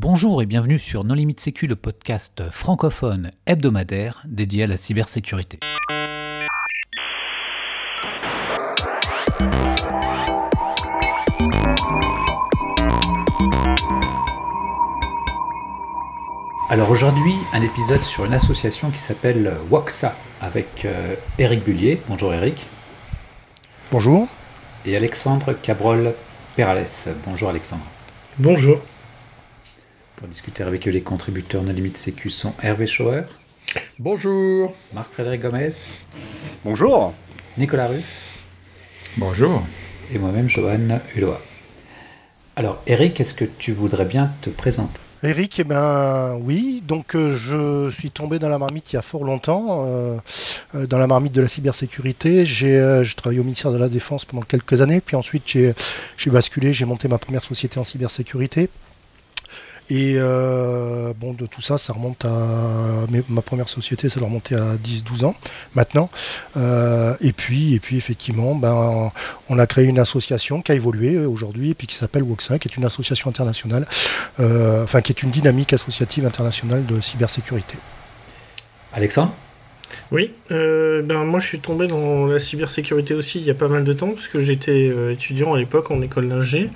Bonjour et bienvenue sur Non Limite Sécu, le podcast francophone hebdomadaire dédié à la cybersécurité. Alors aujourd'hui, un épisode sur une association qui s'appelle WOXA avec euh, Eric Bullier. Bonjour Eric. Bonjour. Et Alexandre Cabrol Perales. Bonjour Alexandre. Bonjour. Pour discuter avec eux, les contributeurs No Limite Sécu sont Hervé Schauer. Bonjour. Marc-Frédéric Gomez. Bonjour. Nicolas Ruff. Bonjour. Et moi-même, Johan Hulot. Alors, Eric, est-ce que tu voudrais bien te présenter? Eric, eh ben oui, donc euh, je suis tombé dans la marmite il y a fort longtemps, euh, euh, dans la marmite de la cybersécurité. J'ai travaillé au ministère de la Défense pendant quelques années, puis ensuite j'ai basculé, j'ai monté ma première société en cybersécurité. Et euh, bon, de tout ça, ça remonte à ma première société, ça doit remonter à 10-12 ans maintenant. Euh, et puis, et puis effectivement, ben, on a créé une association qui a évolué aujourd'hui, et puis qui s'appelle WOXA, qui est une association internationale, euh, enfin qui est une dynamique associative internationale de cybersécurité. Alexandre? Oui, ben moi je suis tombé dans la cybersécurité aussi il y a pas mal de temps, parce que j'étais étudiant à l'époque en école d'ingé.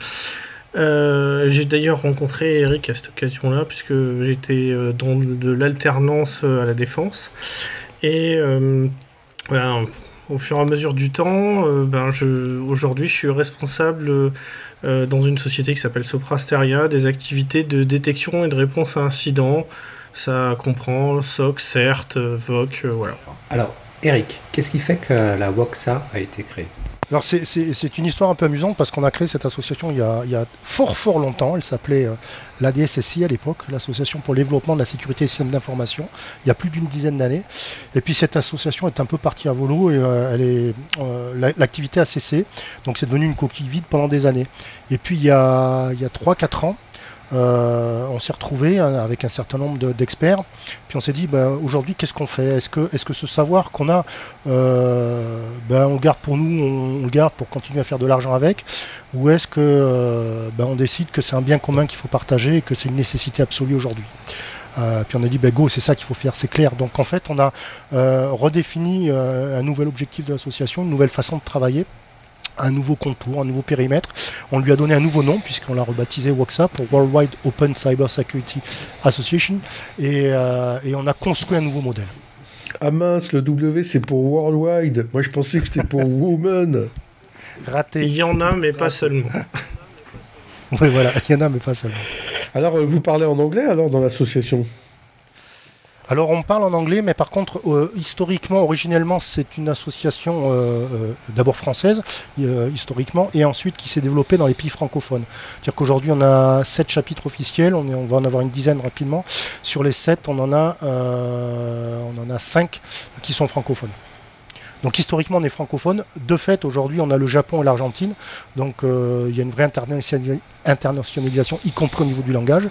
Euh, j'ai d'ailleurs rencontré Eric à cette occasion-là, puisque j'étais euh, dans de l'alternance euh, à la défense. Et ben, au fur et à mesure du temps, ben, aujourd'hui, je suis responsable dans une société qui s'appelle Soprasteria des activités de détection et de réponse à incidents. Ça comprend SOC, CERT, VOC, voilà. Alors, Eric, qu'est-ce qui fait que la WOXA a été créée? Alors c'est une histoire un peu amusante parce qu'on a créé cette association il y a, fort fort longtemps. Elle s'appelait euh, l'ADSSI à l'époque, l'Association pour le développement de la sécurité des systèmes d'information, il y a plus d'une dizaine d'années. Et puis cette association est un peu partie à volo et euh, euh, l'activité a cessé. Donc c'est devenu une coquille vide pendant des années. Et puis il y a, il y a 3-4 ans, euh, on s'est retrouvé hein, avec un certain nombre d'experts, puis on s'est dit bah, aujourd'hui qu'est-ce qu'on fait? Est-ce que, ce savoir qu'on a, euh, ben, on le garde pour nous, on, le garde pour continuer à faire de l'argent avec, ou est-ce que euh, on décide que c'est un bien commun qu'il faut partager et que c'est une nécessité absolue aujourd'hui? Puis on a dit, bah, go, c'est ça qu'il faut faire, c'est clair. Donc en fait, on a redéfini un nouvel objectif de l'association, une nouvelle façon de travailler un nouveau contour, un nouveau périmètre. On lui a donné un nouveau nom puisqu'on l'a rebaptisé WOXA pour Worldwide Open Cyber Security Association euh, et, on a construit un nouveau modèle. Ah mince, le W c'est pour Worldwide. Moi je pensais que c'était pour Woman. Raté. Il y en a mais pas seulement. oui voilà, il y en a mais pas seulement. Alors euh, vous parlez en anglais alors dans l'association? Alors on parle en anglais, mais par contre, euh, historiquement, originellement, c'est une association euh, euh, d'abord française, historiquement, et ensuite qui s'est développée dans les pays francophones. C'est-à-dire qu'aujourd'hui, on a sept chapitres officiels, on, va en avoir une dizaine rapidement. Sur les sept, on en a cinq qui sont francophones. Donc historiquement, on est francophone. De fait, aujourd'hui, on a le Japon et l'Argentine. Donc euh, il y a une vraie internationalisation, y compris au niveau du langage.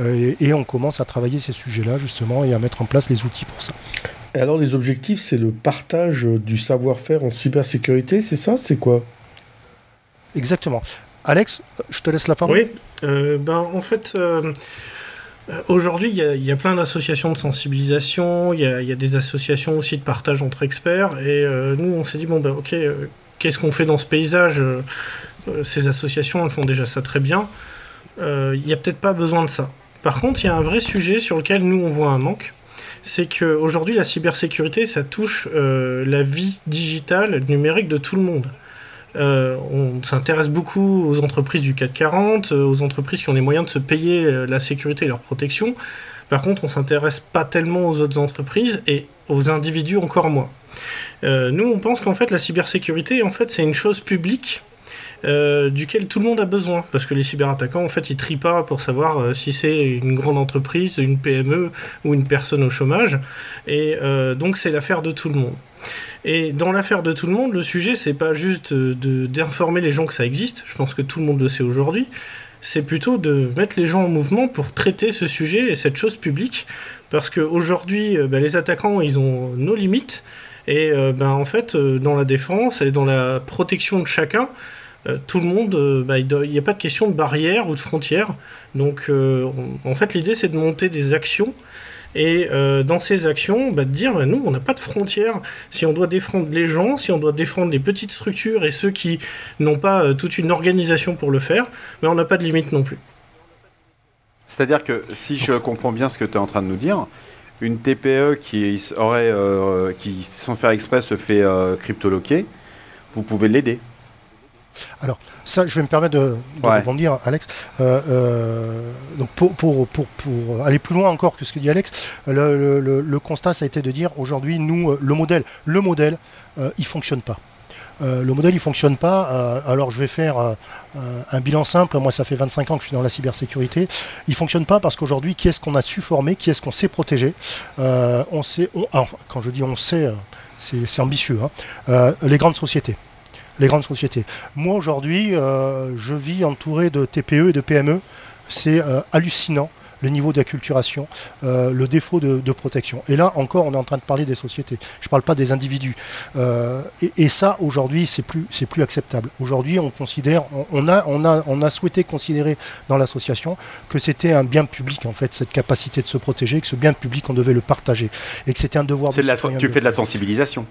Euh, et, on commence à travailler ces sujets-là, justement, et à mettre en place les outils pour ça. Et alors, les objectifs, c'est le partage du savoir-faire en cybersécurité, c'est ça C'est quoi? Exactement. Alex, je te laisse la parole. Oui, euh, ben, en fait, euh, aujourd'hui, il y, a plein d'associations de sensibilisation, il y, a, des associations aussi de partage entre experts, et euh, nous, on s'est dit, bon, ben ok, euh, qu'est-ce qu'on fait dans ce paysage? Ces associations, elles font déjà ça très bien. Il n'y a peut-être pas besoin de ça. Par contre, il y a un vrai sujet sur lequel nous, on voit un manque, c'est qu'aujourd'hui, la cybersécurité, ça touche la vie digitale, numérique de tout le monde. Euh, on s'intéresse beaucoup aux entreprises du CAC 40, euh, aux entreprises qui ont les moyens de se payer euh, la sécurité et leur protection. Par contre, on s'intéresse pas tellement aux autres entreprises et aux individus encore moins. nous, on pense qu'en fait, la cybersécurité, en fait, c'est une chose publique duquel tout le monde a besoin. Parce que les cyberattaquants, en fait, ils trient pas pour savoir si c'est une grande entreprise, une PME ou une personne au chômage. Et donc, c'est l'affaire de tout le monde. Et dans l'affaire de tout le monde, le sujet, c'est pas juste d'informer les gens que ça existe, je pense que tout le monde le sait aujourd'hui, c'est plutôt de mettre les gens en mouvement pour traiter ce sujet et cette chose publique, parce qu'aujourd'hui, euh, bah, les attaquants, ils ont nos limites, et euh, bah, en fait, euh, dans la défense et dans la protection de chacun, tout le monde, bah, il n'y a pas de question de barrière ou de frontière. Donc, en fait, l'idée, c'est de monter des actions et dans ces actions, bah, de dire, bah, nous, on n'a pas de frontières. Si on doit défendre les gens, si on doit défendre les petites structures et ceux qui n'ont pas toute une organisation pour le faire, mais on n'a pas de limite non plus. C'est-à-dire que si je comprends bien ce que tu es en train de nous dire, une TPE qui aurait, euh, qui sans faire exprès se fait euh, cryptoloquer, vous pouvez l'aider. Alors, ça, je vais me permettre de, rebondir, Alex. Euh, donc pour, pour, pour, pour, aller plus loin encore que ce que dit Alex, le, le constat, ça a été de dire aujourd'hui, nous, le modèle, le modèle, il fonctionne pas. Euh, le modèle il fonctionne pas. Euh, alors je vais faire euh, un bilan simple. Moi ça fait 25 ans que je suis dans la cybersécurité. Il fonctionne pas parce qu'aujourd'hui qui est-ce qu'on a su former, qui est-ce qu'on sait protéger. on sait. quand je dis on sait, c'est ambitieux. Hein. les grandes sociétés. Les grandes sociétés. Moi aujourd'hui, je vis entouré de TPE et de PME. C'est hallucinant le niveau d'acculturation, euh, le défaut de, protection. Et là encore, on est en train de parler des sociétés. Je ne parle pas des individus. Euh, et, ça, aujourd'hui, c'est plus, c'est plus acceptable. Aujourd'hui, on considère, on, a, on, a, on a souhaité considérer dans l'association que c'était un bien public, en fait, cette capacité de se protéger, que ce bien public, on devait le partager. Et que c'était un devoir de, la, Tu fais de la sensibilisation.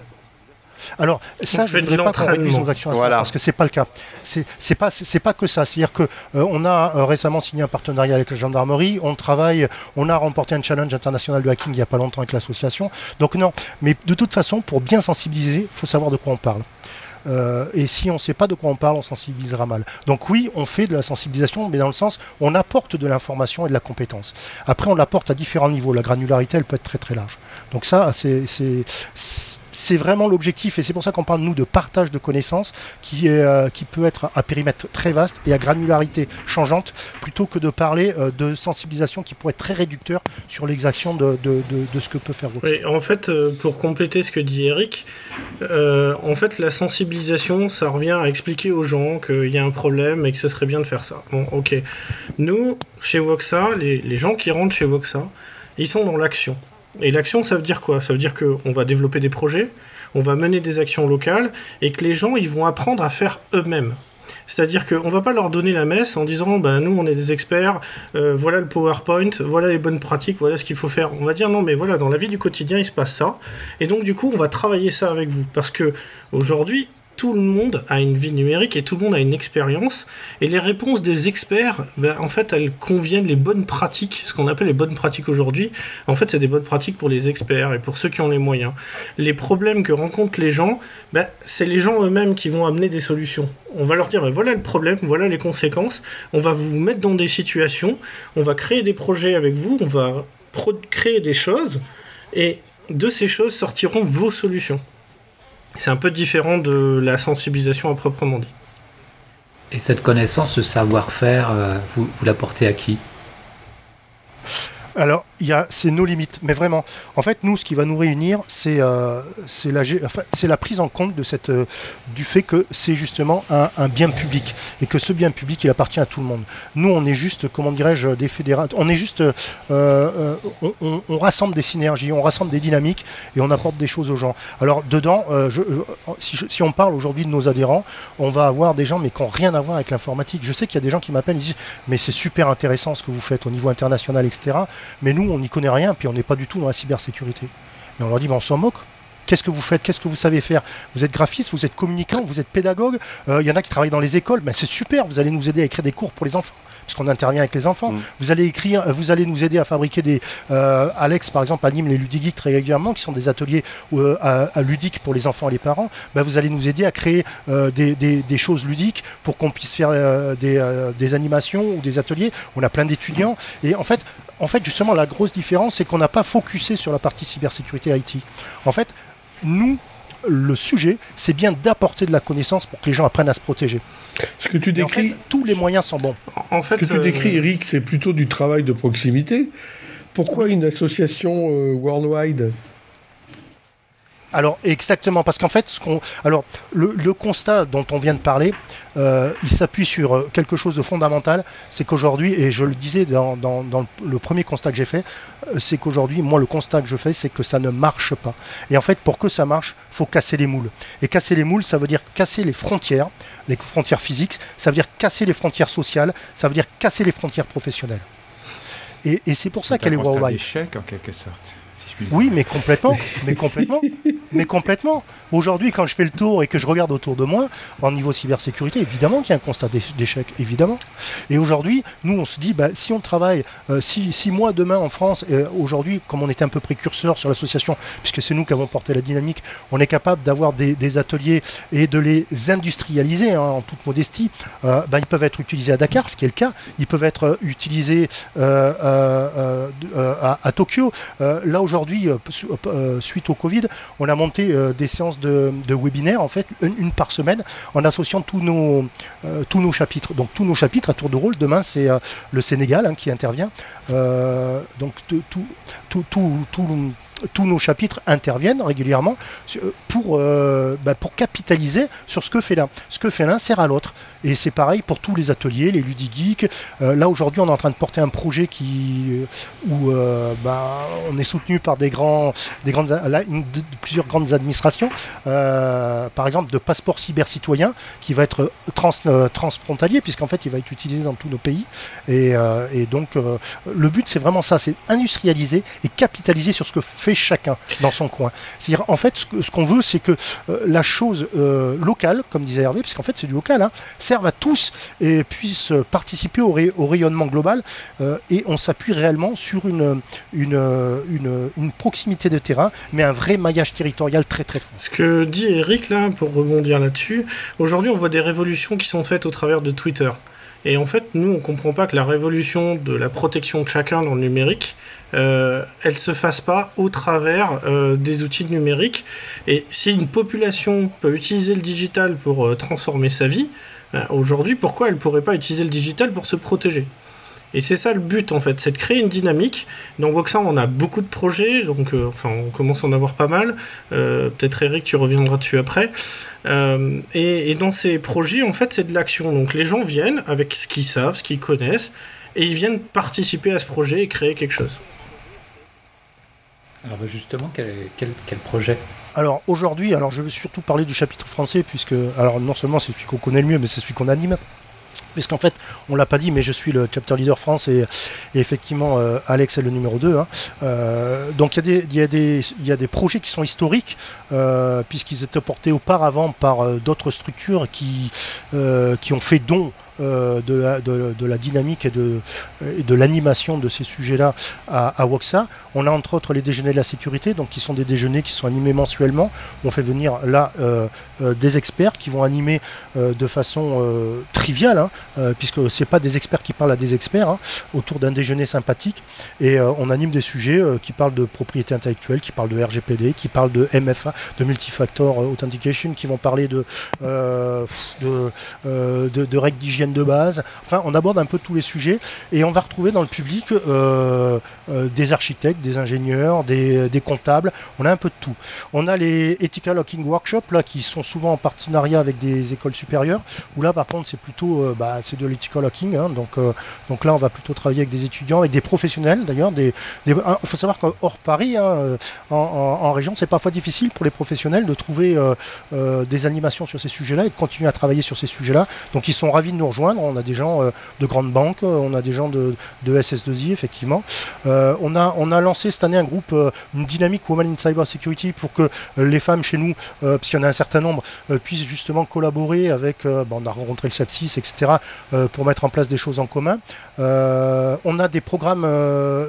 Alors ça, je ne voudrais pas qu'on réduise nos actions à ça, parce que c'est pas le cas. C'est pas c'est pas que ça. C'est-à-dire que euh, on a euh, récemment signé un partenariat avec la gendarmerie. On travaille, on a remporté un challenge international de hacking il n'y a pas longtemps avec l'association. Donc non, mais de toute façon, pour bien sensibiliser, il faut savoir de quoi on parle. Euh, et si on ne sait pas de quoi on parle, on sensibilisera mal. Donc oui, on fait de la sensibilisation, mais dans le sens, on apporte de l'information et de la compétence. Après, on l'apporte à différents niveaux. La granularité, elle peut être très très large. Donc ça, c'est vraiment l'objectif, et c'est pour ça qu'on parle, nous, de partage de connaissances, qui, est, euh, qui peut être à périmètre très vaste et à granularité changeante, plutôt que de parler euh, de sensibilisation qui pourrait être très réducteur sur l'exaction de, de, de, ce que peut faire. Oui, en fait, pour compléter ce que dit Eric, en fait, la sensibilisation ça revient à expliquer aux gens qu'il y a un problème et que ce serait bien de faire ça. Bon, ok. Nous, chez Voxa, les, gens qui rentrent chez Voxa, ils sont dans l'action. Et l'action, ça veut dire quoi? Ça veut dire qu'on va développer des projets, on va mener des actions locales, et que les gens, ils vont apprendre à faire eux-mêmes. C'est-à-dire qu'on va pas leur donner la messe en disant bah, nous on est des experts, euh, voilà le PowerPoint, voilà les bonnes pratiques, voilà ce qu'il faut faire. On va dire non mais voilà dans la vie du quotidien il se passe ça et donc du coup on va travailler ça avec vous parce que aujourd'hui tout le monde a une vie numérique et tout le monde a une expérience. Et les réponses des experts, ben, en fait, elles conviennent les bonnes pratiques, ce qu'on appelle les bonnes pratiques aujourd'hui. En fait, c'est des bonnes pratiques pour les experts et pour ceux qui ont les moyens. Les problèmes que rencontrent les gens, ben, c'est les gens eux-mêmes qui vont amener des solutions. On va leur dire, ben, voilà le problème, voilà les conséquences. On va vous mettre dans des situations, on va créer des projets avec vous, on va créer des choses. Et de ces choses sortiront vos solutions. C'est un peu différent de la sensibilisation à proprement dit. Et cette connaissance, ce savoir-faire, euh, vous, vous l'apportez à qui? Alors, c'est nos limites, mais vraiment. En fait, nous, ce qui va nous réunir, c'est euh, la, prise en compte de cette, euh, du fait que c'est justement un, bien public et que ce bien public, il appartient à tout le monde. Nous, on est juste, comment dirais-je, des fédérateurs. On est juste, euh, on, rassemble des synergies, on rassemble des dynamiques et on apporte des choses aux gens. Alors, dedans, si, si, on parle aujourd'hui de nos adhérents, on va avoir des gens, mais qui n'ont rien à voir avec l'informatique. Je sais qu'il y a des gens qui m'appellent et disent, mais c'est super intéressant ce que vous faites au niveau international, etc. Mais nous, on n'y connaît rien, puis on n'est pas du tout dans la cybersécurité. Et on leur dit, on s'en moque. Qu'est-ce que vous faites? Qu'est-ce que vous savez faire? Vous êtes graphiste, vous êtes communicant, vous êtes pédagogue. Euh, il y en a qui travaillent dans les écoles. Ben, c'est super, vous allez nous aider à écrire des cours pour les enfants parce qu'on intervient avec les enfants. Mm. Vous allez écrire, vous allez nous aider à fabriquer des. Euh, Alex, par exemple, anime les Ludigeeks très régulièrement, qui sont des ateliers euh, à, ludiques pour les enfants et les parents. Ben, vous allez nous aider à créer des, choses ludiques pour qu'on puisse faire des, des, animations ou des ateliers. On a plein d'étudiants. Et en fait, en fait, justement, la grosse différence, c'est qu'on n'a pas focusé sur la partie cybersécurité IT. En fait, nous, le sujet, c'est bien d'apporter de la connaissance pour que les gens apprennent à se protéger. Ce que tu décris, tous les moyens sont bons. En fait, ce que tu euh, décris, Eric, c'est plutôt du travail de proximité. Pourquoi une association euh, worldwide Alors exactement, parce qu'en fait, ce qu'on, alors le, constat dont on vient de parler, euh, il s'appuie sur euh, quelque chose de fondamental, c'est qu'aujourd'hui, et je le disais dans, le premier constat que j'ai fait, euh, c'est qu'aujourd'hui, moi le constat que je fais, c'est que ça ne marche pas. Et en fait, pour que ça marche, faut casser les moules. Et casser les moules, ça veut dire casser les frontières, les frontières physiques, ça veut dire casser les frontières sociales, ça veut dire casser les frontières professionnelles. Et, c'est pour ça qu'elle est worldwide. C'est un échec en quelque sorte. Oui, mais complètement, mais complètement, mais complètement. Aujourd'hui, quand je fais le tour et que je regarde autour de moi, en niveau cybersécurité, évidemment qu'il y a un constat d'échec, évidemment. Et aujourd'hui, nous, on se dit, bah, si on travaille euh, six, mois demain en France, et aujourd'hui, comme on était un peu précurseur sur l'association, puisque c'est nous qui avons porté la dynamique, on est capable d'avoir des, ateliers et de les industrialiser hein, en toute modestie. Euh, bah, ils peuvent être utilisés à Dakar, ce qui est le cas. Ils peuvent être euh, utilisés à, à, Tokyo. là aujourd'hui euh, euh, suite au Covid, on a monté euh, des séances de, webinaires, en fait, une, par semaine, en associant tous nos, tous nos chapitres. Donc tous nos chapitres à tour de rôle. Demain, c'est le Sénégal hein, qui intervient. donc tout, tout, tout, tous nos chapitres interviennent régulièrement pour, bah, pour capitaliser sur ce que fait l'un. Ce que fait l'un sert à l'autre. Et c'est pareil pour tous les ateliers, les ludigeeks. Euh, là aujourd'hui, on est en train de porter un projet qui euh, où euh, bah, on est soutenu par plusieurs grandes administrations. par exemple, de passeport cyber citoyen qui va être trans, transfrontalier puisqu'en fait, il va être utilisé dans tous nos pays. Et, donc, le but, c'est vraiment ça, c'est industrialiser et capitaliser sur ce que fait chacun dans son coin. C'est-à-dire, en fait, ce qu'on veut, c'est que la chose locale, comme disait Hervé, puisqu'en fait, c'est du local, hein, à tous et puissent participer au, rayonnement global. Euh, et on s'appuie réellement sur une, une, une, proximité de terrain, mais un vrai maillage territorial très très fort. Ce que dit Eric, là, pour rebondir là-dessus, aujourd'hui on voit des révolutions qui sont faites au travers de Twitter. Et en fait, nous, on comprend pas que la révolution de la protection de chacun dans le numérique, euh, elle se fasse pas au travers euh, des outils numériques. Et si une population peut utiliser le digital pour euh, transformer sa vie, euh, aujourd'hui, pourquoi elle pourrait pas utiliser le digital pour se protéger? Et c'est ça le but en fait, c'est de créer une dynamique. Dans Voxa, on a beaucoup de projets, donc euh, enfin on commence à en avoir pas mal. Euh, peut-être Eric, tu reviendras dessus après. et, dans ces projets, en fait, c'est de l'action. Donc les gens viennent avec ce qu'ils savent, ce qu'ils connaissent, et ils viennent participer à ce projet et créer quelque chose. Alors bah, justement, quel, quel projet? Alors aujourd'hui, alors je vais surtout parler du chapitre français, puisque alors non seulement c'est celui qu'on connaît le mieux, mais c'est celui qu'on anime. Puisqu'en fait, on l'a pas dit, mais je suis le chapter leader France et, effectivement euh, Alex est le numéro 2. Hein. Euh, donc il y, a des projets qui sont historiques, euh, puisqu'ils étaient portés auparavant par d'autres structures qui ont fait don euh, de, la, dynamique et de, de l'animation de ces sujets-là à, à WOXA. On a entre autres les déjeuners de la sécurité, donc qui sont des déjeuners qui sont animés mensuellement. On fait venir là euh, euh, des experts qui vont animer de façon triviale, hein, puisque c'est pas des experts qui parlent à des experts, hein, autour d'un déjeuner sympathique. Et on anime des sujets qui parlent de propriété intellectuelle, qui parlent de RGPD, qui parlent de MFA, de multifactor authentication, qui vont parler de, de, de règles d'hygiène de base. Enfin, on aborde un peu tous les sujets et on va retrouver dans le public euh, euh, des architectes, des ingénieurs, des, comptables. On a un peu de tout. On a les Ethical Hacking Workshops là qui sont souvent en partenariat avec des écoles supérieures. Où là, par contre, c'est plutôt euh, bah, c'est de l'ethical hacking. Hein. donc, donc là, on va plutôt travailler avec des étudiants, avec des professionnels d'ailleurs. Des, il faut savoir qu'hors Paris, hein, en, en, région, c'est parfois difficile pour les professionnels de trouver des animations sur ces sujets-là et de continuer à travailler sur ces sujets-là. Donc, ils sont ravis de nous rejoindre. On a des gens euh, de grandes banques, euh, on a des gens de, SS2I, effectivement. Euh, on, a, on a lancé cette année un groupe, une dynamique Women in Cyber Security pour que les femmes chez nous, puisqu'il y en a un certain nombre, puissent justement collaborer avec, on a rencontré le 7-6, etc., pour mettre en place des choses en commun. on a des programmes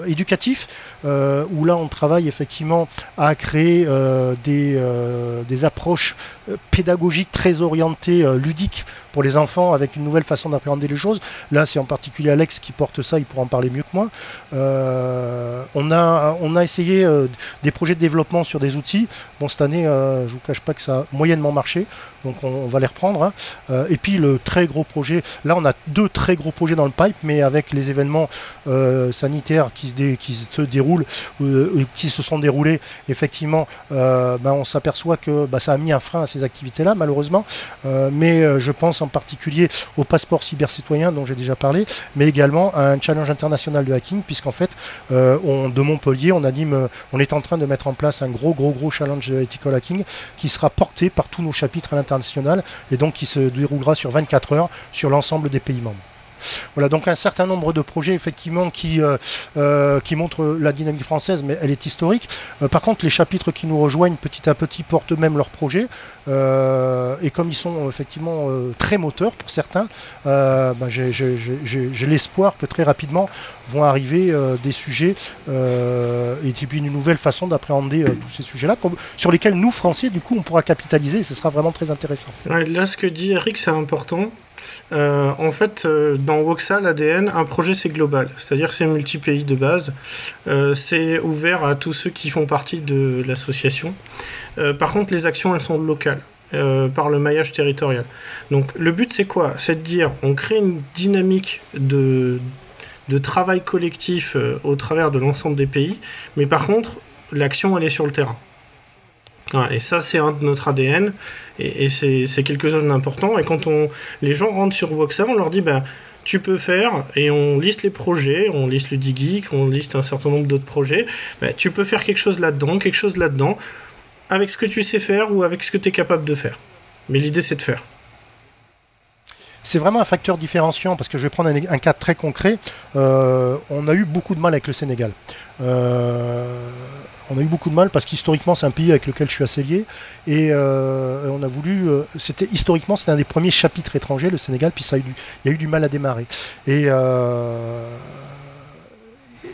éducatifs où là on travaille effectivement à créer des, des approches pédagogiques très orientées, ludiques pour les enfants avec une nouvelle façon d'appréhender les choses. Là, c'est en particulier Alex qui porte ça, il pourra en parler mieux que moi. Euh, on, a, on a essayé euh, des projets de développement sur des outils. Bon, cette année, euh, je ne vous cache pas que ça a moyennement marché. Donc on, va les reprendre. Hein. Euh, et puis le très gros projet, là on a deux très gros projets dans le pipe, mais avec les événements euh, sanitaires qui se, déroulent, qui se sont déroulés, effectivement, ben, on s'aperçoit que bah, ça a mis un frein à ces activités-là, malheureusement. mais je pense en particulier au passeport cybercitoyen dont j'ai déjà parlé, mais également à un challenge international de hacking, puisqu'en fait, de Montpellier, on anime, on est en train de mettre en place un gros, gros, gros challenge ethical hacking qui sera porté par tous nos chapitres à et donc qui se déroulera sur 24 heures sur l'ensemble des pays membres. Voilà donc un certain nombre de projets effectivement qui, euh, euh, montrent la dynamique française, mais elle est historique. Euh, par contre, les chapitres qui nous rejoignent petit à petit portent même leurs projets. et comme ils sont effectivement très moteurs pour certains, ben, j'ai l'espoir que très rapidement vont arriver des sujets et puis une nouvelle façon d'appréhender tous ces sujets-là, sur lesquels nous, Français, du coup, on pourra capitaliser et ce sera vraiment très intéressant. là, ce que dit Eric, c'est important. Euh, en fait, euh, dans Woxa, l'ADN, un projet c'est global, c'est-à-dire c'est multi-pays de base, euh, c'est ouvert à tous ceux qui font partie de l'association. par contre, les actions elles sont locales. par le maillage territorial. Donc le but c'est quoi? C'est de dire on crée une dynamique de, de travail collectif au travers de l'ensemble des pays, mais par contre l'action elle est sur le terrain et ça, c'est un de notre ADN, et, c'est quelque chose d'important. Et quand on, les gens rentrent sur Voxa, on leur dit, bah, tu peux faire, et on liste les projets, on liste le Digeek, on liste un certain nombre d'autres projets, bah, tu peux faire quelque chose là-dedans, quelque chose là-dedans, avec ce que tu sais faire ou avec ce que tu es capable de faire. Mais l'idée, c'est de faire. C'est vraiment un facteur différenciant parce que je vais prendre un, cas très concret. Euh, on a eu beaucoup de mal avec le Sénégal. Euh, on a eu beaucoup de mal parce qu'historiquement c'est un pays avec lequel je suis assez lié et euh, on a voulu c'était historiquement c'était un des premiers chapitres étrangers le Sénégal puis a eu il y a eu du mal à démarrer et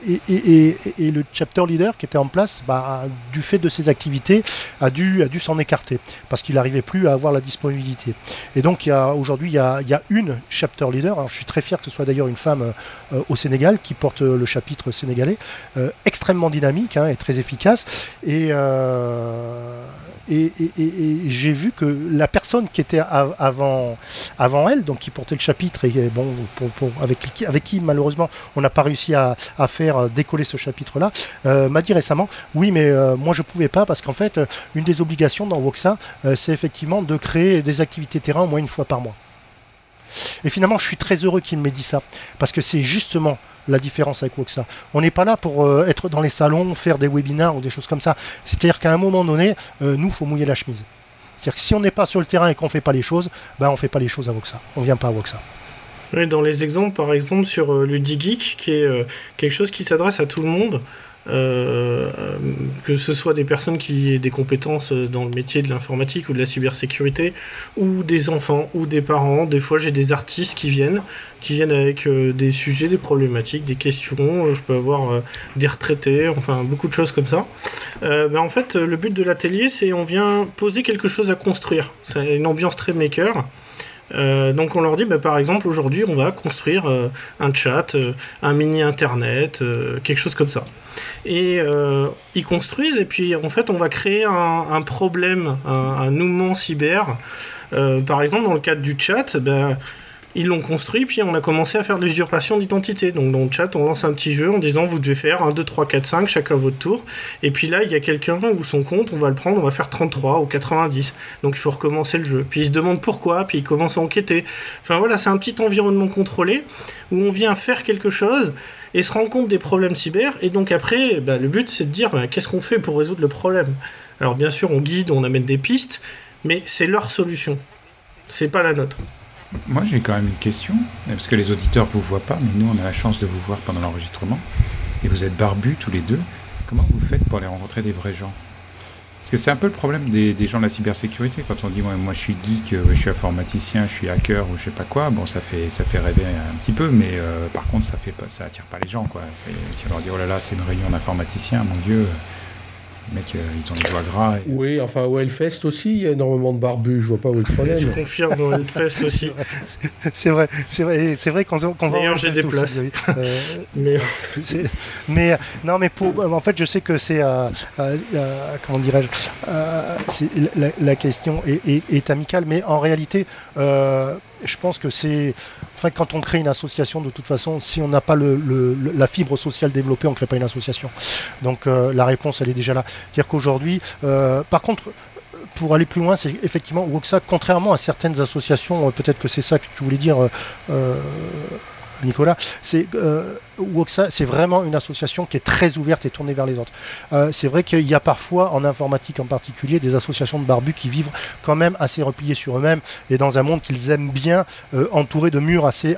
et, le chapter leader qui était en place, bah, du fait de ses activités, a dû, a dû s'en écarter parce qu'il n'arrivait plus à avoir la disponibilité. Et donc aujourd'hui, il y a, y a, une chapter leader. Alors, je suis très fier que ce soit d'ailleurs une femme euh, au Sénégal qui porte le chapitre sénégalais, euh, extrêmement dynamique hein, et très efficace. Et, euh, et, j'ai vu que la personne qui était avant, avant elle, donc qui portait le chapitre, et bon, avec, avec qui malheureusement on n'a pas réussi à, faire euh, décoller ce chapitre-là, euh, m'a dit récemment, oui, mais euh, moi je pouvais pas parce qu'en fait, une des obligations dans Voxa, c'est effectivement de créer des activités terrain au moins une fois par mois. Et finalement, je suis très heureux qu'il m'ait dit ça, parce que c'est justement la différence avec Woxa. On n'est pas là pour être dans les salons, faire des webinaires ou des choses comme ça. C'est-à-dire qu'à un moment donné, euh, nous, faut mouiller la chemise. C'est-à-dire que si on n'est pas sur le terrain et qu'on ne fait pas les choses, ben on ne fait pas les choses à Woxa. On ne vient pas à Woxa. Oui, dans les exemples, par exemple, sur euh, le DiGeek, qui est quelque chose qui s'adresse à tout le monde, euh, que ce soit des personnes qui aient des compétences dans le métier de l'informatique ou de la cybersécurité, ou des enfants ou des parents. Des fois, j'ai des artistes qui viennent, qui viennent avec euh, des sujets, des problématiques, des questions. Je peux avoir euh, des retraités, enfin beaucoup de choses comme ça. mais en fait, le but de l'atelier, c'est on vient poser quelque chose à construire. C'est une ambiance très maker. Euh, donc on leur dit, bah, par exemple, aujourd'hui, on va construire euh, un chat, euh, un mini internet, quelque chose comme ça. Et ils construisent, et puis en fait, on va créer un, problème, un, un, nouement cyber. par exemple, dans le cadre du chat, ben, ils l'ont construit, puis on a commencé à faire de l'usurpation d'identité. Donc dans le chat, on lance un petit jeu en disant vous devez faire 1, 2, 3, 4, 5, chacun votre tour. Et puis là, il y a quelqu'un ou son compte, on va le prendre, on va faire 33 ou 90. Donc il faut recommencer le jeu. Puis il se demande pourquoi, puis il commence à enquêter. Enfin voilà, c'est un petit environnement contrôlé où on vient faire quelque chose et se rend compte des problèmes cyber. Et donc après, bah, le but c'est de dire bah, qu'est-ce qu'on fait pour résoudre le problème? Alors bien sûr, on guide, on amène des pistes, mais c'est leur solution. C'est pas la nôtre. Moi, j'ai quand même une question, parce que les auditeurs ne vous voient pas, mais nous, on a la chance de vous voir pendant l'enregistrement. Et vous êtes barbus tous les deux. Comment vous faites pour aller rencontrer des vrais gens? Parce que c'est un peu le problème des, gens de la cybersécurité. Quand on dit, moi, je suis geek, euh, je suis informaticien, je suis hacker ou je sais pas quoi, bon, ça fait, ça fait rêver un petit peu, mais euh, par contre, ça fait pas, ça attire pas les gens, quoi. Si on leur dit, oh là là, c'est une réunion d'informaticiens, mon Dieu, mecs, euh, ils ont les doigts gras. et- Oui, enfin, au Hellfest aussi, il y a énormément de barbus, je vois pas où est le Je problème. confirme au Hellfest aussi. C'est vrai, c'est vrai, c'est vrai qu'on va. D'ailleurs, j'ai des places. Euh, Mais euh, non, mais pour, en fait, je sais que c'est euh, euh, euh, comment dirais-je, euh, la, la question est, est- est amicale, mais en réalité, euh, je pense que c'est, enfin, quand on crée une association, de toute façon, si on n'a pas le, la fibre sociale développée, on ne crée pas une association. Donc euh, la réponse, elle est déjà là. C'est-à-dire qu'aujourd'hui, euh, par contre. Pour aller plus loin, c'est effectivement Woxa, contrairement à certaines associations, euh, peut-être que c'est ça que tu voulais dire, Nicolas, c'est Woxa, c'est vraiment une association qui est très ouverte et tournée vers les autres. Euh, c'est vrai qu'il y a parfois, en informatique en particulier, des associations de barbus qui vivent quand même assez repliées sur eux-mêmes et dans un monde qu'ils aiment bien, euh, entouré de murs assez,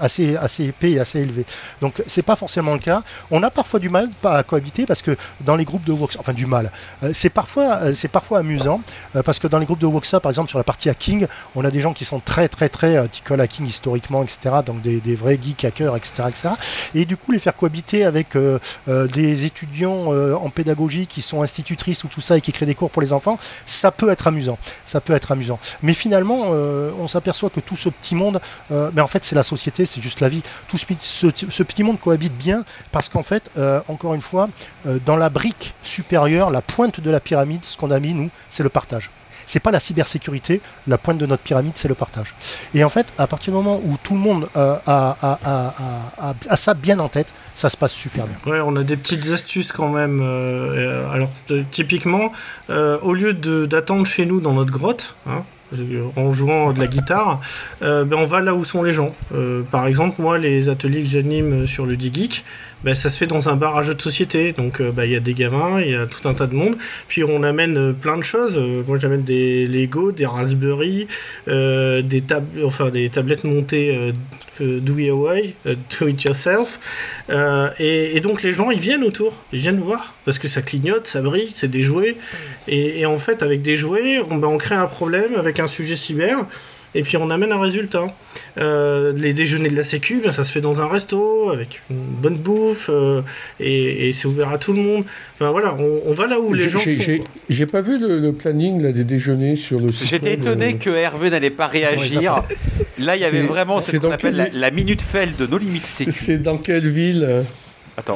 épais et assez élevés. Donc c'est pas forcément le cas. On a parfois du mal à cohabiter parce que dans les groupes de Woxa, enfin du mal, euh, c'est parfois, euh, parfois amusant parce que dans les groupes de Woxa, par exemple sur la partie hacking, on a des gens qui sont très très très collent hacking historiquement, etc. Donc des, des vrais geeks hackers, etc., etc. Et du coup les faire cohabiter avec euh, euh, des étudiants euh, en pédagogie qui sont institutrices ou tout ça et qui créent des cours pour les enfants, ça peut être amusant. Ça peut être amusant. Mais finalement, on s'aperçoit que tout ce petit monde, mais en fait c'est la société, c'est juste la vie. Tout ce, petit- monde cohabite bien parce qu'en fait, encore une fois, dans la brique supérieure, la pointe de la pyramide, ce qu'on a mis nous, c'est le partage. C'est pas la cybersécurité, la pointe de notre pyramide, c'est le partage. Et en fait, à partir du moment où tout le monde euh, a, ça bien en tête, ça se passe super bien. Ouais, on a des petites astuces quand même. euh, euh, alors, typiquement, au lieu d'attendre chez nous dans notre grotte, hein, en jouant de la guitare, ben on va là où sont les gens. Par exemple, moi, les ateliers que j'anime sur le D-Geek, ben, ça se fait dans un bar à jeux de société. Donc, euh, ben, il y a des gamins, il y a tout un tas de monde. Puis, on amène euh, plein de choses. Euh, moi, j'amène des Lego, des Raspberry, des, tab enfin, des tablettes montées euh, DIY, euh, do it yourself. Et, et donc les gens ils viennent autour, ils viennent voir parce que ça clignote, ça brille, c'est des jouets. Et, et en fait avec des jouets, on, ben, on crée un problème avec un sujet cyber. Et puis on amène un résultat. Euh, les déjeuners de la Sécu, ben, ça se fait dans un resto avec une bonne bouffe euh, et, et c'est ouvert à tout le monde. Enfin voilà, on, on va là où les gens j'ai- pas vu le, le planning là, des déjeuners sur le site J'étais étonné euh, que Hervé n'allait pas réagir. Là, il y avait vraiment ce qu'on appelle quel- la, la minute fell de nos limites sécu. C'est dans quelle ville euh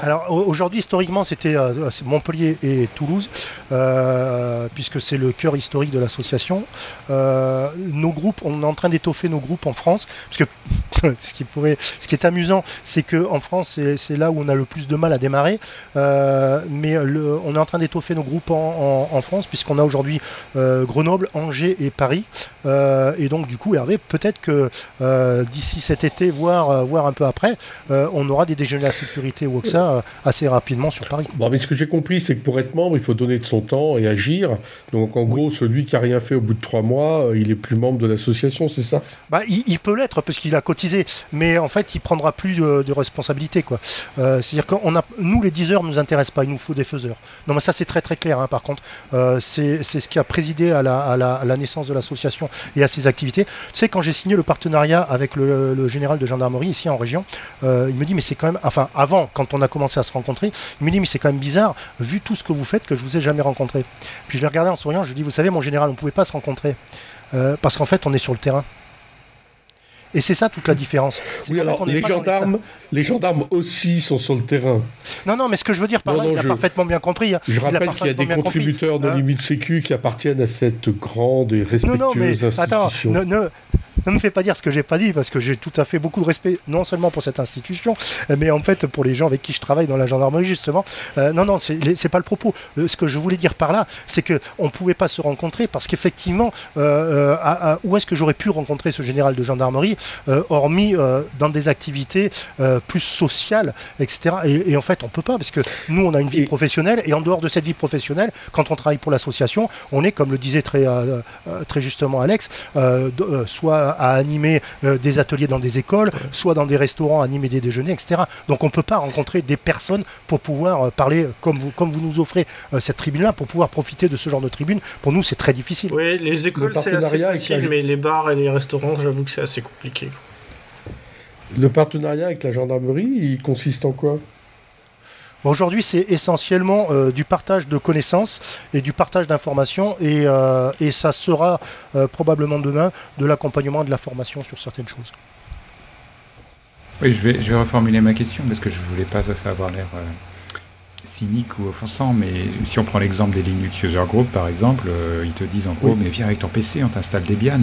Alors au- aujourd'hui, historiquement, c'était euh, Montpellier et Toulouse, euh, puisque c'est le cœur historique de l'association. Euh, nos groupes, on est en train d'étoffer nos groupes en France, parce que ce qui pourrait, ce qui est amusant, c'est que en France, c'est- là où on a le plus de mal à démarrer. Mais on est en train d'étoffer nos groupes en, France, puisqu'on a aujourd'hui Grenoble, Angers et Paris. Et donc du coup, Hervé, peut-être que d'ici cet été, voire, voire un peu après, on aura des déjeuners à sécurité ou ça euh, assez rapidement sur Paris. Bon, mais ce que j'ai compris, c'est que pour être membre, il faut donner de son temps et agir. Donc, en gros, celui qui a rien fait au bout de trois mois, euh, il est plus membre de l'association, c'est ça? Bah, il, il peut l'être parce qu'il a cotisé, mais en fait, il prendra plus de, de responsabilité. quoi. Euh, C'est-à-dire qu'on a, nous, les 10 heures nous intéressent pas, il nous faut des faiseurs. Non, mais ça, c'est très très clair. hein, par contre, Euh, c'est c'est ce qui a présidé à la, à la- à la naissance de l'association et à ses activités. Tu sais, quand j'ai signé le partenariat avec le, le général de gendarmerie ici en région, euh, il me dit, mais c'est quand même, enfin, avant, quand on a commencé à se rencontrer, il me dit, mais c'est quand même bizarre, vu tout ce que vous faites, que je vous ai jamais rencontré. Puis je l'ai regardé en souriant, je lui dis, vous savez, mon général, on pouvait pas se rencontrer. Euh, parce qu'en fait, on est sur le terrain. Et c'est ça toute la différence. Oui, alors, on les gendarmes, les gendarmes aussi sont sur le terrain. Non, non, mais ce que je veux dire par Non, là, non, il a je- parfaitement bien compris. hein. Je a rappelle qu'il y a des compris. contributeurs de Hein Limite Sécu qui appartiennent à cette grande et Non, non, mais respectueuse attends, institution. ne, ne, ne me fais pas dire ce que j'ai pas dit, parce que j'ai tout à fait beaucoup de respect, non seulement pour cette institution, mais en fait pour les gens avec qui je travaille dans la gendarmerie, justement. Euh, non, non, c'est pas le propos. Ce que je voulais dire par là, c'est que on pouvait pas se rencontrer, parce qu'effectivement, euh, euh, à- à- où est-ce que j'aurais pu rencontrer ce général de gendarmerie, euh, hormis dans des activités plus sociales, etc. Et, et en fait, on peut pas, parce que nous, on a une vie professionnelle, et en dehors de cette vie professionnelle, quand on travaille pour l'association, on est, comme le disait très, très justement Alex, soit à animer euh, des ateliers dans des écoles, soit dans des restaurants, animer des déjeuners, etc. Donc on ne peut pas rencontrer des personnes pour pouvoir euh, parler euh, comme vous, comme vous nous offrez euh, cette tribune-là, pour pouvoir profiter de ce genre de tribune. Pour nous, c'est très difficile. Oui, les écoles c'est assez facile, la- mais les bars et les restaurants, j'avoue que c'est assez compliqué. Le partenariat avec la gendarmerie, il consiste en quoi? Aujourd'hui, c'est essentiellement euh, du partage de connaissances et du partage d'informations et, euh, et ça sera euh, probablement demain de l'accompagnement et de la formation sur certaines choses. Oui, je vais, je vais reformuler ma question parce que je voulais pas avoir l'air cynique ou offensant, mais si on prend l'exemple des Linux User Group par exemple, ils te disent en gros, Oui. mais viens avec ton PC, on t'installe Debian.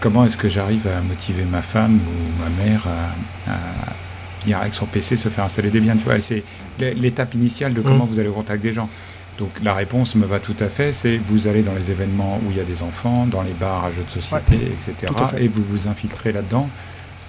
Comment est-ce que j'arrive à motiver ma femme ou ma mère à, à venir avec son PC se faire installer Debian Tu vois, c'est l'é- l'étape initiale de comment Mm. vous allez au contact des gens. Donc la réponse me va tout à fait, c'est vous allez dans les événements où il y a des enfants, dans les bars à jeux de société, etc. Et vous vous infiltrez là-dedans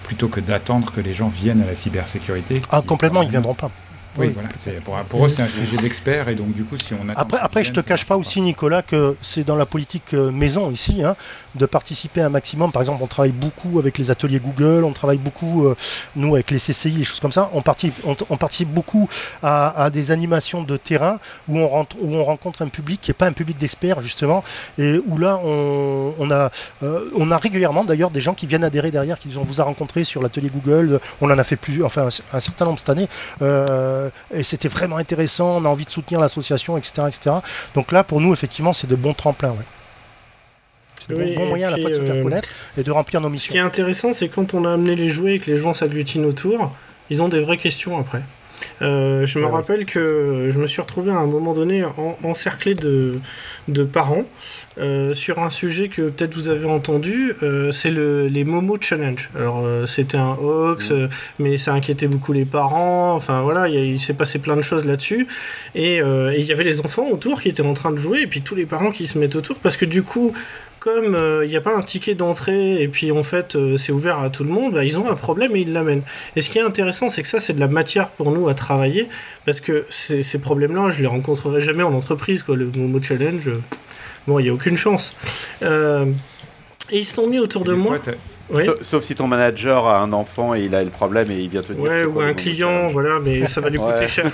plutôt que d'attendre que les gens viennent à la cybersécurité. Ah, complètement, ils même- viendront pas. Oui, Oui. voilà. c'est- Pour, pour eux, c'est un sujet d'expert et donc du coup, si on attend Après, après, je te cache pas aussi, Nicolas, que c'est dans la politique euh, maison ici, hein, de participer un maximum. Par exemple, on travaille beaucoup avec les ateliers Google, on travaille beaucoup, euh, nous, avec les CCI, les choses comme ça. On participe, on, on participe beaucoup à, à des animations de terrain où on, rentre, où on rencontre un public qui n'est pas un public d'experts, justement, et où là, on, on a, euh, on a régulièrement d'ailleurs des gens qui viennent adhérer derrière, qui disent on vous a rencontré sur l'atelier Google, on en a fait plusieurs, enfin un, un certain nombre cette année, euh, et c'était vraiment intéressant, on a envie de soutenir l'association, etc., etc. Donc là, pour nous, effectivement, c'est de bons tremplins. Ouais. C'est de bons moyens à la fois de se faire euh, connaître et de remplir nos Ce missions. qui est intéressant, c'est quand on a amené les jouets et que les gens s'agglutinent autour, ils ont des vraies questions après. Euh, je me ouais. rappelle que je me suis retrouvé à un moment donné en- encerclé de, de parents euh, sur un sujet que peut-être vous avez entendu, euh, c'est le, les Momo Challenge. Alors euh, c'était un hoax, euh, mais ça inquiétait beaucoup les parents. Enfin voilà, il, y a- il s'est passé plein de choses là-dessus. Et et il y avait les enfants autour qui étaient en train de jouer, et puis tous les parents qui se mettent autour, parce que du coup, comme euh, il n'y a pas un ticket d'entrée, et puis en fait euh, c'est ouvert à tout le monde, bah, ils ont un problème et ils l'amènent. Et ce qui est intéressant, c'est que ça, c'est de la matière pour nous à travailler, parce que ces, ces problèmes-là, je les rencontrerai jamais en entreprise, quoi. Le Momo Challenge, euh, bon, il n'y a aucune chance. Euh, et ils sont mis autour de moi. fois, Sauf, sauf si ton manager a un enfant et il a le problème et il vient te dire. Ouais, ou un client, voilà, mais ça va lui coûter Ouais. cher.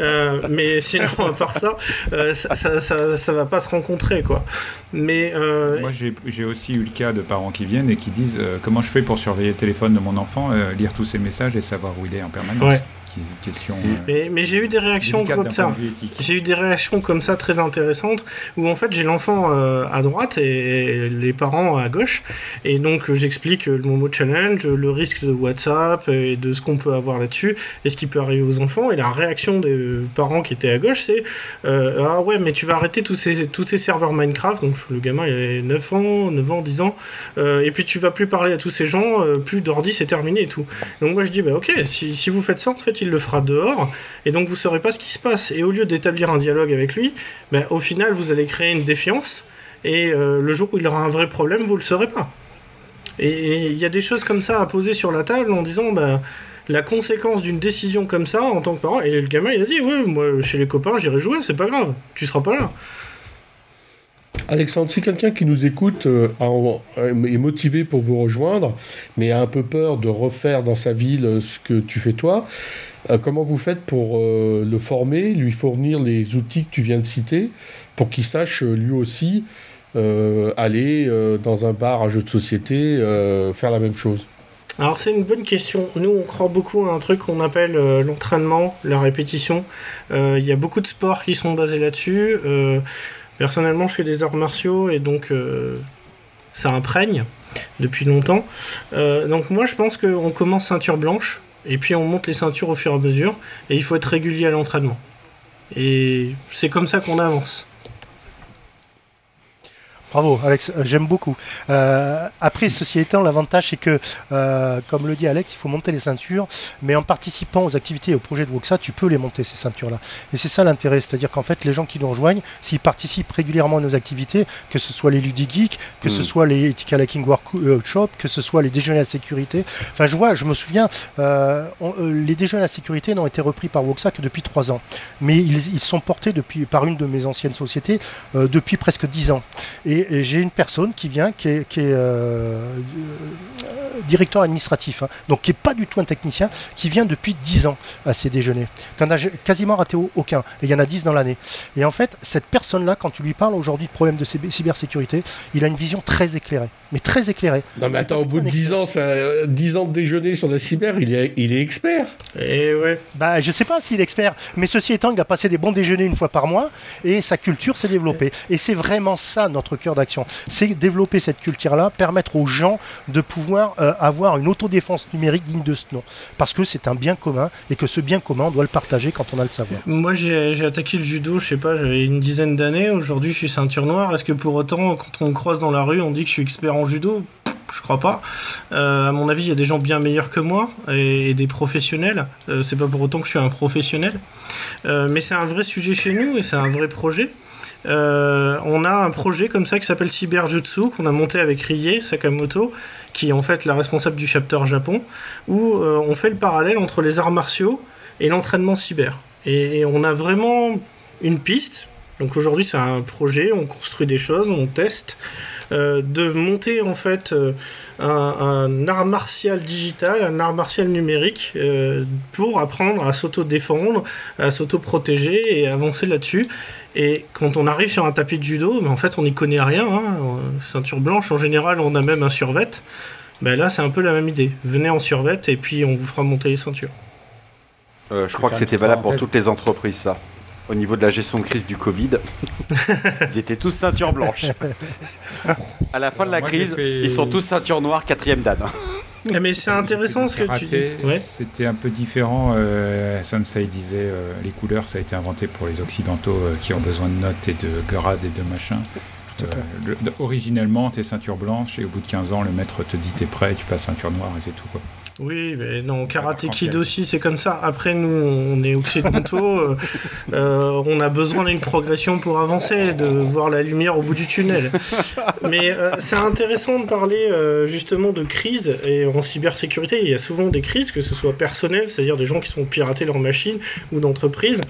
Euh, mais sinon, à part ça, euh, ça, ça, ça, ça va pas se rencontrer, quoi. Mais euh, Moi, j'ai j'ai aussi eu le cas de parents qui viennent et qui disent euh, comment je fais pour surveiller le téléphone de mon enfant, euh, lire tous ses messages et savoir où il est en permanence. Ouais. Qui est une question euh, mais, mais j'ai eu des réactions comme ça. J'ai eu des réactions comme ça très intéressantes où en fait j'ai l'enfant euh, à droite et les parents à gauche. Et donc j'explique euh, le Momo Challenge, le risque de WhatsApp et de ce qu'on peut avoir là-dessus et ce qui peut arriver aux enfants. Et la réaction des parents qui étaient à gauche c'est euh, ah ouais mais tu vas arrêter tous ces, tous ces serveurs Minecraft donc le gamin il a 9 ans, 9 ans, 10 ans. Euh, et puis tu vas plus parler à tous ces gens, euh, plus d'ordi c'est terminé et tout. Donc moi je dis bah ok si, si vous faites ça en fait il le fera dehors et donc vous saurez pas ce qui se passe. Et au lieu d'établir un dialogue avec lui, ben, au final vous allez créer une défiance. Et euh, le jour où il aura un vrai problème, vous le saurez pas. Et- Et il y a des choses comme ça à poser sur la table en disant ben, la conséquence d'une décision comme ça en tant que parent. Et le gamin il a dit ouais moi chez les copains j'irai jouer, c'est pas grave, tu seras pas là. Alexandre, si quelqu'un qui nous écoute euh, en- est motivé pour vous rejoindre, mais a un peu peur de refaire dans sa ville euh, ce que tu fais toi, euh, comment vous faites pour euh, le former, lui fournir les outils que tu viens de citer, pour qu'il sache euh, lui aussi euh, aller euh, dans un bar à jeux de société, euh, faire la même chose? Alors c'est une bonne question. Nous, on croit beaucoup à un truc qu'on appelle euh, l'entraînement, la répétition. Euh, Il y a beaucoup de sports qui sont basés là-dessus. Euh, personnellement, je fais des arts martiaux et donc euh, ça imprègne depuis longtemps. Euh, donc moi, je pense qu'on commence ceinture blanche et puis on monte les ceintures au fur et à mesure et il faut être régulier à l'entraînement. Et c'est comme ça qu'on avance. Bravo, Alex, euh, j'aime beaucoup. Euh, après, ceci étant, l'avantage, c'est que, euh, comme le dit Alex, il faut monter les ceintures, mais en participant aux activités et aux projets de Woxa, tu peux les monter, ces ceintures-là. Et c'est ça l'intérêt, c'est-à-dire qu'en fait, les gens qui nous rejoignent, s'ils participent régulièrement à nos activités, que ce soit les Ludigeeks, que ce Mm. soit les Ethical Hacking Workshop, que ce soit les déjeuners à sécurité, enfin, je vois, je me souviens, euh, on- les déjeuners à sécurité n'ont été repris par Woxa que depuis trois ans, mais ils, ils sont portés depuis, par une de mes anciennes sociétés depuis presque dix ans. Et et, j'ai une personne qui vient, qui est, euh, directeur administratif, hein, donc qui n'est pas du tout un technicien, qui vient depuis 10 ans à ces déjeuners, qui n'a quasiment raté aucun, et il y en a 10 dans l'année. Et en fait, cette personne-là, quand tu lui parles aujourd'hui de problèmes de cybersécurité, il a une vision très éclairée, mais très éclairée. Non mais attends, au bout de 10 ans, 10 ans de déjeuner sur la cyber, il est, il est expert. Et eh ouais. Bah, je sais pas s'il est expert, mais ceci étant, il a passé des bons déjeuners une fois par mois, et sa culture s'est développée. Et c'est vraiment ça notre cœur d'action, c'est développer cette culture-là, permettre aux gens de pouvoir euh, avoir une autodéfense numérique digne de ce nom. Parce que c'est un bien commun et que ce bien commun, on doit le partager quand on a le savoir. Moi, j'ai attaqué le judo, je sais pas, j'avais une dizaine d'années. Aujourd'hui, je suis ceinture noire. Est-ce que pour autant, quand on me croise dans la rue, on dit que je suis expert en judo? Je crois pas. Euh, à mon avis, il y a des gens bien meilleurs que moi et, des professionnels. Euh, c'est pas pour autant que je suis un professionnel. mais c'est un vrai sujet chez nous et c'est un vrai projet. Euh, on a un projet comme ça qui s'appelle Cyberjutsu qu'on a monté avec Rie Sakamoto, qui est en fait la responsable du chapter Japon, où euh, on fait le parallèle entre les arts martiaux et l'entraînement cyber. Et, on a vraiment une piste. Donc aujourd'hui c'est un projet, on construit des choses, on teste, de monter en fait un, un, art martial digital, un art martial numérique pour apprendre à s'auto-défendre, à s'auto-protéger et avancer là-dessus. Et quand on arrive sur un tapis de judo, mais en fait on n'y connaît rien. Hein. Ceinture blanche, en général, on a même un survêt. Ben là, c'est un peu la même idée. Venez en survêt et puis on vous fera monter les ceintures. Euh, je crois que c'était valable pour toutes les entreprises, ça. Au niveau de la gestion de crise du Covid, ils étaient tous ceinture blanche. À la fin de la crise, ils sont tous ceinture noire, quatrième dan. Ah, mais c'est intéressant ce que tu dis. C'était un peu différent. Euh, Sensei disait euh, les couleurs, ça a été inventé pour les occidentaux euh, qui ont besoin de notes et de grades et de machin. Euh, originellement, t'es ceinture blanche et au bout de 15 ans, le maître te dit t'es prêt, tu passes ceinture noire et c'est tout quoi. Oui, mais non, Karate Kid aussi, c'est comme ça. Après, nous, on est occidentaux, euh, euh, on a besoin d'une progression pour avancer, de voir la lumière au bout du tunnel. Mais euh, c'est intéressant de parler justement de crise. Et en cybersécurité, il y a souvent des crises, que ce soit personnelles, c'est-à-dire des gens qui sont piratés leurs machines, ou d'entreprises.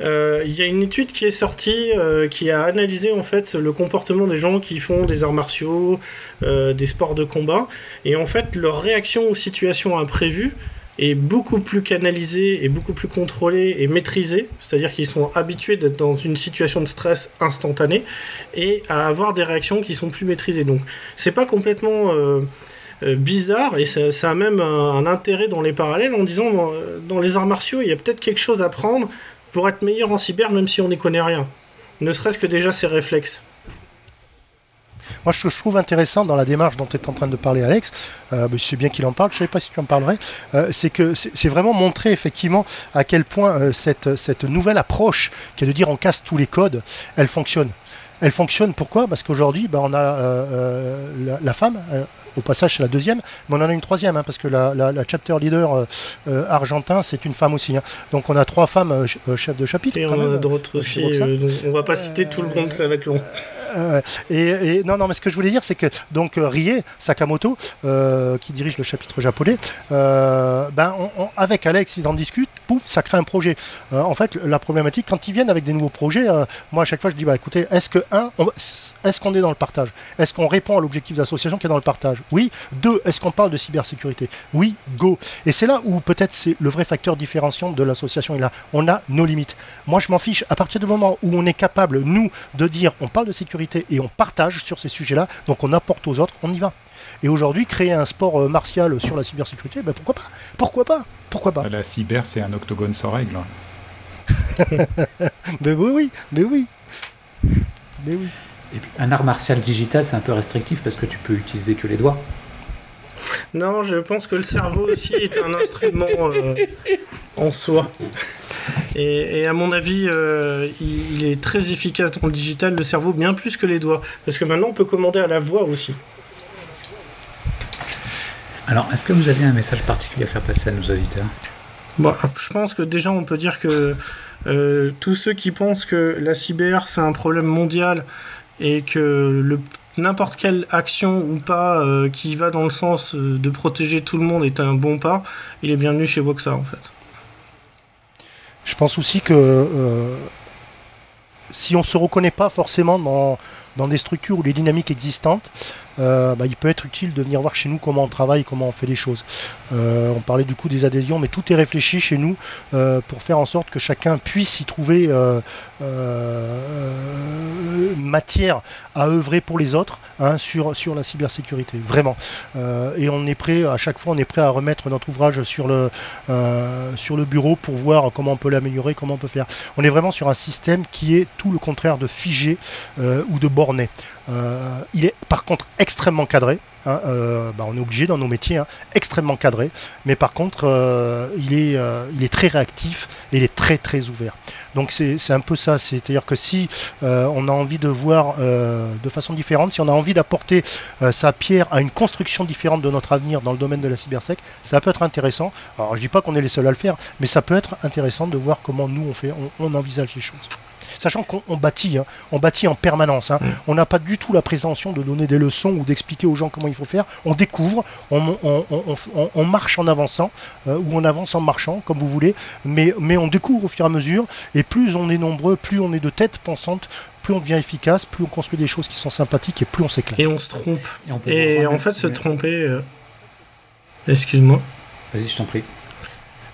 il y a une étude qui est sortie qui a analysé en fait le comportement des gens qui font des arts martiaux, des sports de combat, et en fait leur réaction aux situations imprévue est beaucoup plus canalisée et beaucoup plus contrôlée et maîtrisée, c'est-à-dire qu'ils sont habitués d'être dans une situation de stress instantanée et à avoir des réactions qui sont plus maîtrisées. Donc c'est pas complètement euh, euh, bizarre et ça, a même un, intérêt dans les parallèles en disant dans les arts martiaux il y a peut-être quelque chose à prendre pour être meilleur en cyber même si on n'y connaît rien. Ne serait-ce que déjà ces réflexes. Moi, ce que je trouve intéressant dans la démarche dont tu es en train de parler, Alex, euh, je sais bien qu'il en parle, je ne sais pas si tu en parlerais, euh, c'est que c'est vraiment montrer effectivement à quel point euh, cette, cette nouvelle approche, qui est de dire on casse tous les codes, elle fonctionne. Elle fonctionne pourquoi? Parce qu'aujourd'hui, bah, on a la, la, femme, au passage, c'est la deuxième, mais on en a une troisième, hein, parce que la, chapter leader euh, euh, argentin, c'est une femme aussi. Hein. Donc on a trois femmes euh, chefs de chapitre. Et on a d'autres aussi. on va pas citer tout le monde, ça va être long. et, non, non, mais ce que je voulais dire, c'est que donc Rie Sakamoto, qui dirige le chapitre japonais, ben, avec Alex, ils en discutent, pouf, ça crée un projet. en fait, la problématique, quand ils viennent avec des nouveaux projets, moi à chaque fois je dis, bah écoutez, est-ce que un, est-ce qu'on est dans le partage? Est-ce qu'on répond à l'objectif d'association qui est dans le partage? Oui. Deux, est-ce qu'on parle de cybersécurité? Oui, go. Et c'est là où peut-être c'est le vrai facteur différenciant de l'association est là. On a nos limites. Moi, je m'en fiche. À partir du moment où on est capable, nous, de dire on parle de sécurité et on partage sur ces sujets-là, donc on apporte aux autres, on y va. Et aujourd'hui, créer un sport euh, martial sur la cybersécurité, ben pourquoi pas? Pourquoi pas? Pourquoi pas? La cyber, c'est un octogone sans règles. mais oui, oui, mais oui. Mais oui. Et puis, un art martial digital, c'est un peu restrictif parce que tu peux utiliser que les doigts. Non, je pense que le cerveau aussi est un instrument euh, en soi. Et, à mon avis, euh, il, est très efficace dans le digital, le cerveau, bien plus que les doigts. Parce que maintenant, on peut commander à la voix aussi. Alors, est-ce que vous avez un message particulier à faire passer à nos auditeurs bah, Je pense que déjà, on peut dire que euh, tous ceux qui pensent que la cyber, c'est un problème mondial et que n'importe quelle action ou pas euh, qui va dans le sens euh, de protéger tout le monde est un bon pas, il est bienvenu chez Voxa en fait. Je pense aussi que euh, si on ne se reconnaît pas forcément dans, dans des structures ou des dynamiques existantes, euh, bah, il peut être utile de venir voir chez nous comment on travaille, comment on fait les choses. Euh, on parlait du coup des adhésions, mais tout est réfléchi chez nous euh, pour faire en sorte que chacun puisse y trouver matière à œuvrer pour les autres hein, sur, la cybersécurité, vraiment. et on est prêt, à chaque fois, on est prêt à remettre notre ouvrage sur le bureau pour voir comment on peut l'améliorer, comment on peut faire. On est vraiment sur un système qui est tout le contraire de figé ou de borné. Il est par contre extrêmement cadré. Hein, euh, bah, on est obligé dans nos métiers, hein, extrêmement cadré. Mais par contre, euh, il, est, euh, il est très réactif et il est très très ouvert. Donc c'est un peu ça. C'est-à-dire que si on a envie de voir de façon différente, si on a envie d'apporter sa pierre à une construction différente de notre avenir dans le domaine de la cybersec, ça peut être intéressant. Alors je dis pas qu'on est les seuls à le faire, mais ça peut être intéressant de voir comment nous on fait, on envisage les choses sachant qu'on bâtit, hein. on bâtit en permanence. Hein. Mm. On n'a pas du tout la prétention de donner des leçons ou d'expliquer aux gens comment il faut faire. On découvre, on, marche en avançant, euh, ou on avance en marchant, comme vous voulez, mais, mais on découvre au fur et à mesure, et plus on est nombreux, plus on est de tête pensante, plus on devient efficace, plus on construit des choses qui sont sympathiques et plus on s'éclate. Et on se trompe. Et, en fait, se tromper. Euh, excuse-moi. Vas-y, je t'en prie.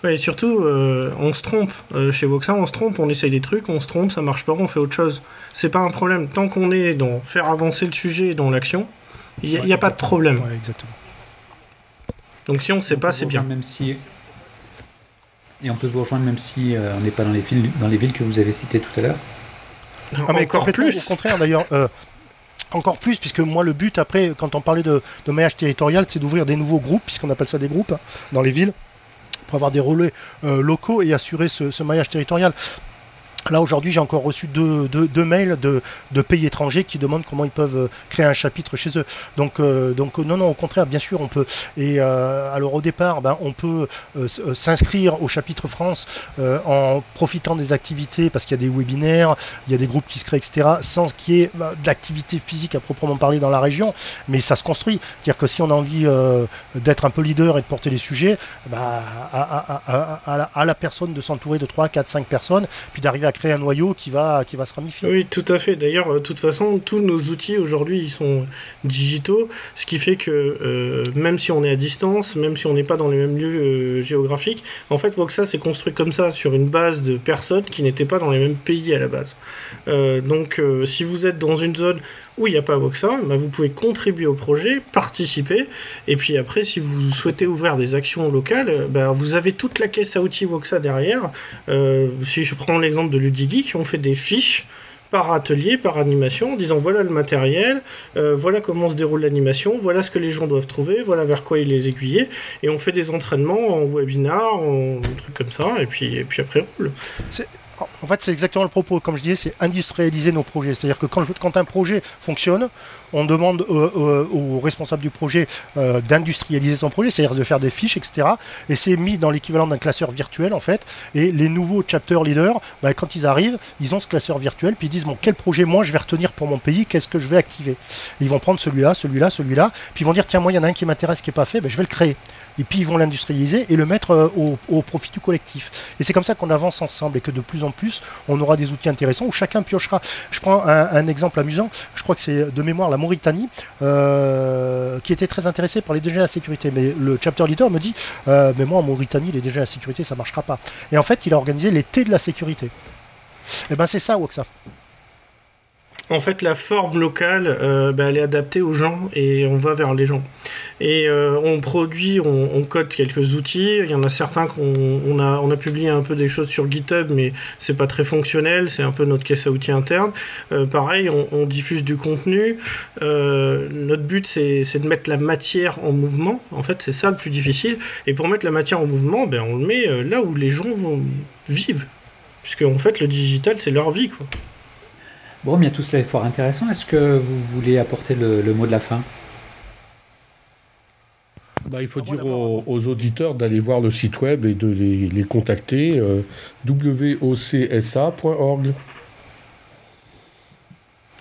Ouais, surtout, euh, on se trompe. Euh, chez Voxa, on se trompe, on essaye des trucs, on se trompe, ça marche pas, on fait autre chose. C'est pas un problème. Tant qu'on est dans faire avancer le sujet dans l'action, il n'y a, pas de problème. exactement. Donc si on sait pas, c'est bien. Même si... Et on peut vous rejoindre même si euh, on n'est pas dans les, villes, dans les villes que vous avez citées tout à l'heure ah, mais encore plus. Au contraire, d'ailleurs, encore plus, puisque moi, le but, après, quand on parlait de, de maillage territorial, c'est d'ouvrir des nouveaux groupes, puisqu'on appelle ça des groupes, hein, dans les villes pour avoir des relais euh, locaux et assurer ce, maillage territorial. Là aujourd'hui j'ai encore reçu deux, mails de, pays étrangers qui demandent comment ils peuvent euh, créer un chapitre chez eux. Donc, euh, donc non, non, au contraire, bien sûr on peut. Et alors au départ, ben, on peut s'inscrire au chapitre France en profitant des activités parce qu'il y a des webinaires, il y a des groupes qui se créent, etc. Sans qu'il y ait bah, d'activité physique à proprement parler dans la région, mais ça se construit. C'est-à-dire que si on a envie d'être un peu leader et de porter les sujets, bah, à, la, personne de s'entourer de 3, 4, 5 personnes, puis d'arriver à créer un noyau qui va, qui va se ramifier. Oui, tout à fait. D'ailleurs, euh, de toute façon, tous nos outils aujourd'hui, ils sont digitaux, ce qui fait que euh, même si on est à distance, même si on n'est pas dans les mêmes lieux euh, géographiques, en fait, Voxa s'est construit comme ça, sur une base de personnes qui n'étaient pas dans les mêmes pays à la base. donc, si vous êtes dans une zone où il n'y a pas Voxa, bah, vous pouvez contribuer au projet, participer, et puis après, si vous souhaitez ouvrir des actions locales, bah, vous avez toute la caisse à outils Voxa derrière. Euh, si je prends l'exemple de Ludigeek, on fait des fiches par atelier, par animation, en disant voilà le matériel, euh, voilà comment se déroule l'animation, voilà ce que les gens doivent trouver, voilà vers quoi ils les aiguiller, et on fait des entraînements en webinar, en trucs comme ça, et puis, et puis après roule. En fait, c'est exactement le propos. Comme je disais, c'est industrialiser nos projets. C'est-à-dire que quand, quand, un projet fonctionne, on demande aux responsables du projet euh, d'industrialiser son projet, c'est-à-dire de faire des fiches, etc. Et c'est mis dans l'équivalent d'un classeur virtuel, en fait. Et les nouveaux chapter leaders, bah, quand ils arrivent, ils ont ce classeur virtuel, puis ils disent bon, quel projet moi je vais retenir pour mon pays, qu'est-ce que je vais activer? Ils vont prendre celui-là, celui-là, celui-là, puis ils vont dire tiens, moi, il y en a un qui m'intéresse qui n'est pas fait, ben, je vais le créer et puis ils vont l'industrialiser et le mettre euh, au, profit du collectif. Et c'est comme ça qu'on avance ensemble et que de plus en plus, on aura des outils intéressants où chacun piochera. Je prends un, exemple amusant, je crois que c'est de mémoire la Mauritanie, euh, qui était très intéressée par les DG à la sécurité. Mais le chapter leader me dit, euh, mais moi en Mauritanie, les DG à la sécurité, ça ne marchera pas. Et en fait, il a organisé l'été de la sécurité. Et eh ben c'est ça, Woxa en fait, la forme locale, euh, bah, elle est adaptée aux gens et on va vers les gens. Et euh, on produit, on, code quelques outils. Il y en a certains qu'on a, on publié un peu des choses sur GitHub, mais c'est pas très fonctionnel. C'est un peu notre caisse à outils interne. Euh, pareil, on, diffuse du contenu. notre but, c'est de mettre la matière en mouvement. En fait, c'est ça le plus difficile. Et pour mettre la matière en mouvement, ben, on le met là où les gens vont vivre. Puisque en fait, le digital, c'est leur vie, quoi. Bon, bien tout cela est fort intéressant. Est-ce que vous voulez apporter le, mot de la fin? Bah, il faut dire aux, auditeurs d'aller voir le site web et de les, contacter euh, wocsa.org.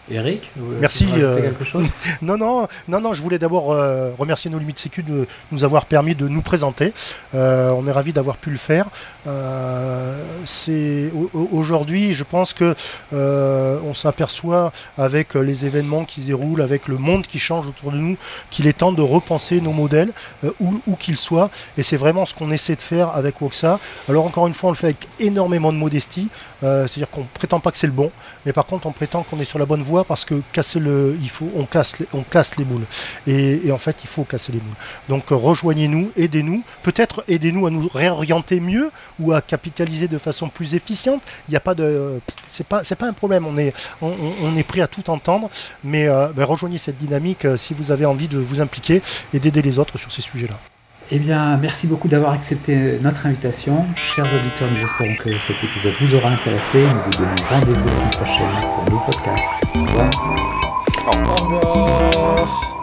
Eric, merci. quelque chose? non, non, non, non. Je voulais d'abord remercier nos limites sécu de nous avoir permis de nous présenter. on est ravi d'avoir pu le faire. c'est aujourd'hui, je pense que on s'aperçoit avec les événements qui se déroulent, avec le monde qui change autour de nous, qu'il est temps de repenser nos modèles où, où qu'ils soient. Et c'est vraiment ce qu'on essaie de faire avec Woxa. Alors encore une fois, on le fait avec énormément de modestie. C'est-à-dire qu'on prétend pas que c'est le bon, mais par contre on prétend qu'on est sur la bonne voie parce que casser le, il faut, on casse, les, on casse les boules. Et, en fait, il faut casser les boules. Donc euh, rejoignez-nous, aidez-nous. Peut-être aidez-nous à nous réorienter mieux ou à capitaliser de façon plus efficiente. Il n'y a pas de, c'est pas, c'est pas un problème. On est, on, est prêt à tout entendre, mais euh, ben, rejoignez cette dynamique euh, si vous avez envie de vous impliquer et d'aider les autres sur ces sujets-là. Eh bien, merci beaucoup d'avoir accepté notre invitation. Chers auditeurs, nous espérons que cet épisode vous aura intéressé. Nous vous donnons rendez-vous la prochaine pour nos podcasts. Au revoir. Au revoir.